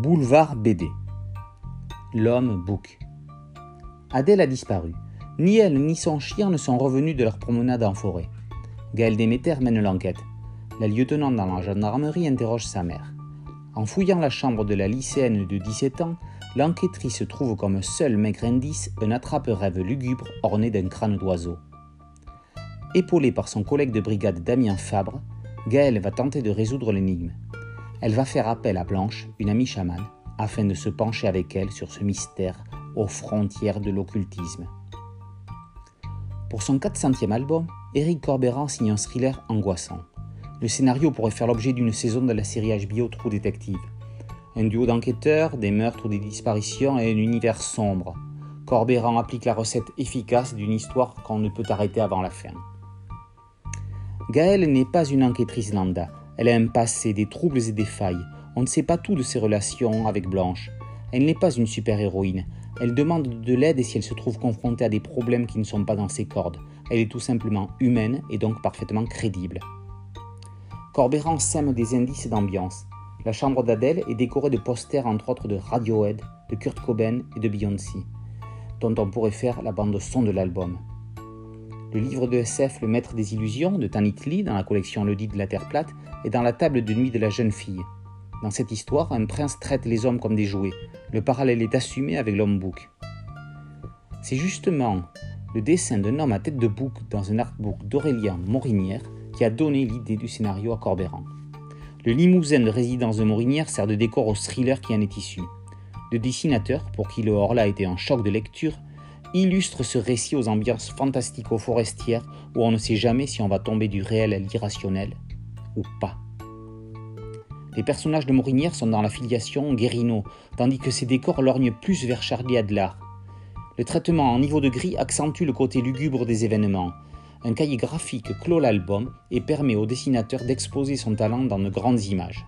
Boulevard BD. L'homme bouc. Adèle a disparu. Ni elle ni son chien ne sont revenus de leur promenade en forêt. Gaël Déméter mène l'enquête. La lieutenant dans la gendarmerie interroge sa mère. En fouillant la chambre de la lycéenne de 17 ans, l'enquêtrice trouve comme seul maigre indice un attrape-rêve lugubre orné d'un crâne d'oiseau. Épaulée par son collègue de brigade Damien Fabre, Gaëlle va tenter de résoudre l'énigme. Elle va faire appel à Blanche, une amie chamane, afin de se pencher avec elle sur ce mystère aux frontières de l'occultisme. Pour son 400e album, Éric Corbéran signe un thriller angoissant. Le scénario pourrait faire l'objet d'une saison de la série HBO True Detective. Un duo d'enquêteurs, des meurtres ou des disparitions et un univers sombre. Corbéran applique la recette efficace d'une histoire qu'on ne peut arrêter avant la fin. Gaëlle n'est pas une enquêtrice lambda. Elle a un passé, des troubles et des failles. On ne sait pas tout de ses relations avec Blanche. Elle n'est pas une super-héroïne. Elle demande de l'aide et si elle se trouve confrontée à des problèmes qui ne sont pas dans ses cordes. Elle est tout simplement humaine et donc parfaitement crédible. Corbéran sème des indices d'ambiance. La chambre d'Adèle est décorée de posters entre autres de Radiohead, de Kurt Cobain et de Beyoncé, dont on pourrait faire la bande son de l'album. Le livre de SF Le Maître des Illusions de Tanit Lee dans la collection Le dit de la Terre plate est dans la table de nuit de la jeune fille. Dans cette histoire, un prince traite les hommes comme des jouets. Le parallèle est assumé avec l'homme bouc. C'est justement le dessin d'un homme à tête de bouc dans un artbook d'Aurélien Morinière qui a donné l'idée du scénario à Corbéran. Le limousin de résidence de Morinière sert de décor au thriller qui en est issu. Le dessinateur, pour qui le Horla été un choc de lecture, illustre ce récit aux ambiances fantastico-forestières où on ne sait jamais si on va tomber du réel à l'irrationnel ou pas. Les personnages de Morinière sont dans la filiation Guérino, tandis que ses décors lorgnent plus vers Charlie Adler. Le traitement en niveau de gris accentue le côté lugubre des événements. Un cahier graphique clôt l'album et permet au dessinateur d'exposer son talent dans de grandes images.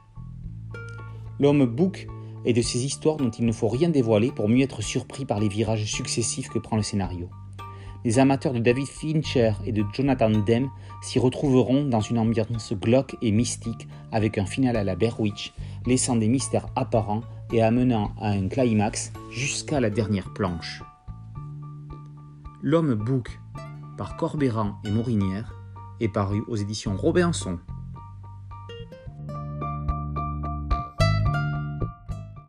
L'homme Book est de ces histoires dont il ne faut rien dévoiler pour mieux être surpris par les virages successifs que prend le scénario. Les amateurs de David Fincher et de Jonathan Demme s'y retrouveront dans une ambiance glauque et mystique avec un final à la Bear Witch, laissant des mystères apparents et amenant à un climax jusqu'à la dernière planche. L'homme Book par Corbéran et Morinière est paru aux éditions Robinson.